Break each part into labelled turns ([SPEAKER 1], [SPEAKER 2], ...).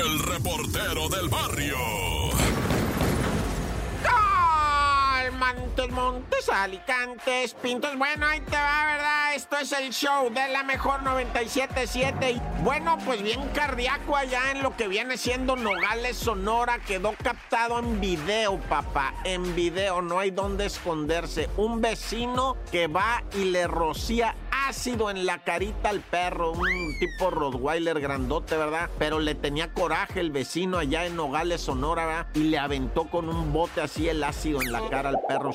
[SPEAKER 1] el reportero del barrio.
[SPEAKER 2] Montes, Montes, Alicantes, Pintos. Bueno, ahí te va, ¿verdad? Esto es el show de la mejor 97.7. Y bueno, pues bien cardíaco allá en lo que viene siendo Nogales, Sonora. Quedó captado en video, papá. En video, no hay dónde esconderse. Un vecino que va y le rocía ácido en la carita al perro, un tipo Rottweiler grandote, ¿verdad? Pero le tenía coraje el vecino allá en Nogales, Sonora, ¿verdad? Y le aventó con un bote así el ácido en la cara al perro.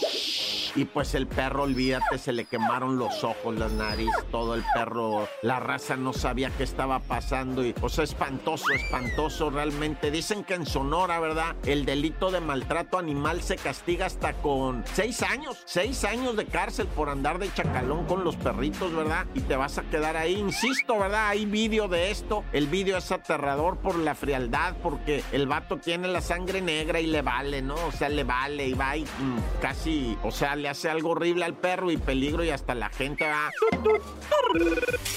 [SPEAKER 2] Y pues el perro, olvídate, se le quemaron los ojos, la nariz, todo el perro. La raza no sabía qué estaba pasando y pues espantoso, espantoso realmente. Dicen que en Sonora, ¿verdad? El delito de maltrato animal se castiga hasta con seis años, seis años de cárcel por andar de chacalón con los perritos, ¿verdad? Y te vas a quedar ahí, insisto, ¿verdad? Hay vídeo de esto. El vídeo es aterrador por la frialdad, porque el vato tiene la sangre negra y le vale, ¿no? O sea, le vale y va y mm, casi, o sea, le hace algo horrible al perro y peligro y hasta la gente va.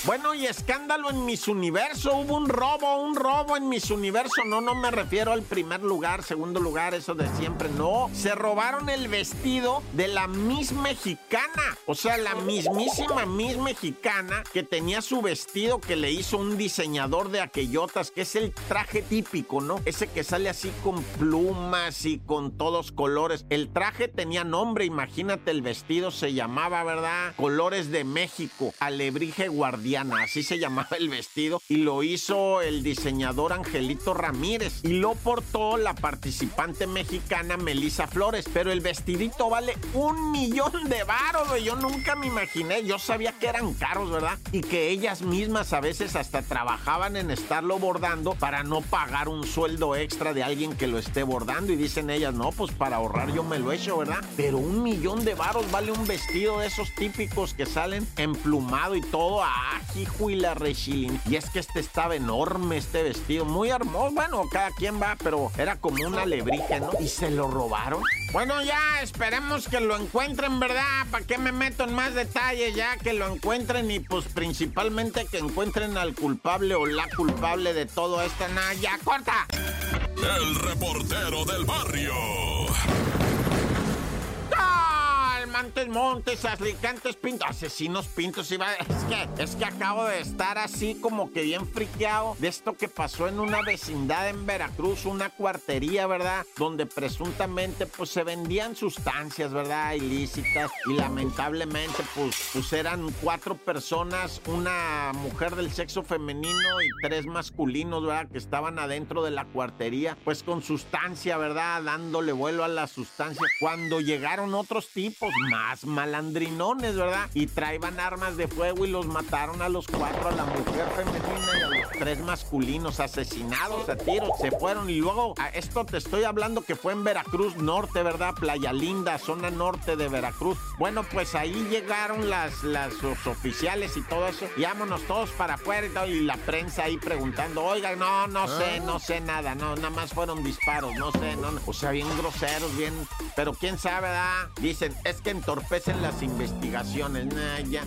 [SPEAKER 2] Bueno, y escándalo en Miss Universo. Hubo un robo, un robo en Miss Universo. No, no me refiero al primer lugar, segundo lugar, eso de siempre. No, se robaron el vestido de la Miss Mexicana. O sea, la mismísima Miss Mexicana que tenía su vestido que le hizo un diseñador de aquellotas, que es el traje típico, ¿no? Ese que sale así con plumas y con todos colores. El traje tenía nombre, imagínate, el vestido se llamaba, ¿verdad? Colores de México, Alebrije Guardiana, así se llamaba el vestido, y lo hizo el diseñador Angelito Ramírez, y lo portó la participante mexicana Melissa Flores, pero el vestidito vale un millón de güey. Yo nunca me imaginé, yo sabía que caros, ¿verdad? Y que ellas mismas a veces hasta trabajaban en estarlo bordando para no pagar un sueldo extra de alguien que lo esté bordando, y dicen ellas, no, pues para ahorrar yo me lo he hecho, ¿verdad? Pero un millón de varos vale un vestido de esos típicos que salen emplumado y todo. Ah, hijo y la rechilín. Y es que este estaba enorme, este vestido. Muy hermoso. Bueno, cada quien va, pero era como una alebrije, ¿no? Y se lo robaron. Bueno, ya esperemos que lo encuentren, ¿verdad? ¿Para qué me meto en más detalles? Ya que lo encuentren y pues principalmente que encuentren al culpable o la culpable de todo esto. Nah, ya, corta.
[SPEAKER 1] El reportero del barrio.
[SPEAKER 2] Montes, Montes, Pintos, Asesinos Pintos, es que, es que acabo de estar así como que bien friqueado de esto que pasó en una vecindad en Veracruz, una cuartería, ¿verdad? Donde presuntamente pues se vendían sustancias, ¿verdad? Ilícitas y lamentablemente pues, pues eran cuatro personas, una mujer del sexo femenino y tres masculinos, ¿verdad? Que estaban adentro de la cuartería, pues con sustancia, ¿verdad? Dándole vuelo a la sustancia. Cuando llegaron otros tipos, más malandrinones, ¿verdad? Y traían armas de fuego y los mataron a los cuatro, a la mujer femenina y a los tres masculinos asesinados a tiros. Se fueron y luego, a esto te estoy hablando que fue en Veracruz Norte, ¿verdad? Playa Linda, zona norte de Veracruz. Bueno, pues ahí llegaron las, las los oficiales y todo eso. Y vámonos todos para afuera y, todo, y la prensa ahí preguntando, oiga, no, no sé, no sé nada, no, nada más fueron disparos, no sé, no, no. o sea, bien groseros, bien, pero quién sabe, ¿verdad? Dicen, es que entorpecen las investigaciones. Nah, ya.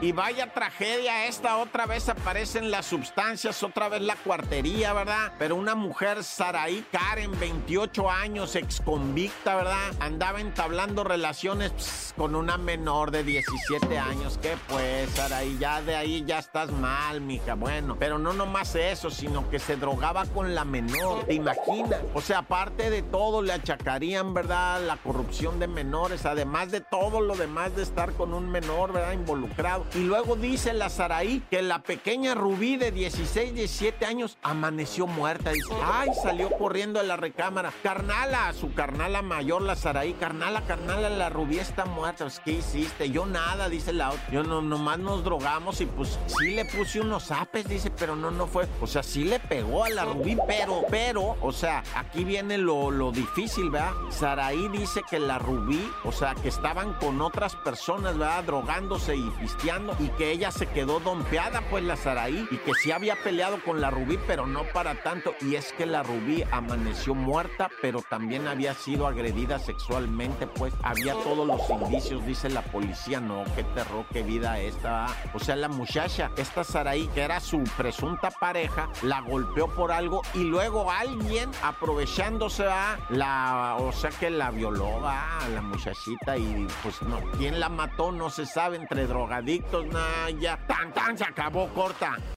[SPEAKER 2] Y vaya tragedia esta, otra vez aparecen las sustancias, otra vez la cuartería, ¿verdad? Pero una mujer, Saraí Karen, 28 años, ex convicta, ¿verdad? Andaba entablando relaciones con una menor de 17 años. ¿Qué pues, Saraí? Ya de ahí ya estás mal, mija. Bueno, pero no nomás eso, sino que se drogaba con la menor, ¿te imaginas? O sea, aparte de todo, le achacarían, ¿verdad? La corrupción de menores, además de todo lo demás de estar con un menor, ¿verdad? Involucrado. Y luego dice la Saraí que la pequeña Rubí de 16, 17 años amaneció muerta. Dice, ay, salió corriendo de la recámara. Carnala, su carnala mayor, la Saraí. Carnala, carnala, la Rubí está muerta. Pues, ¿Qué hiciste? Yo nada, dice la otra. Yo no, nomás nos drogamos y pues sí le puse unos apes, dice, pero no, no fue. O sea, sí le pegó a la Rubí, pero, pero, o sea, aquí viene lo, lo difícil, ¿verdad? Saraí dice que la Rubí, o sea, que estaban con otras personas, ¿verdad? Drogándose y pisteando peleando y que ella se quedó dompeada, pues la Saraí, y que sí había peleado con la Rubí, pero no para tanto. Y es que la Rubí amaneció muerta, pero también había sido agredida sexualmente, pues había todos los indicios, dice la policía. No, qué terror, qué vida esta. O sea, la muchacha, esta Saraí, que era su presunta pareja, la golpeó por algo y luego alguien aprovechándose a la, o sea que la violó a la muchachita y pues no, quién la mató no se sabe entre drogadictos, nada, ya tan tan se acabó corta.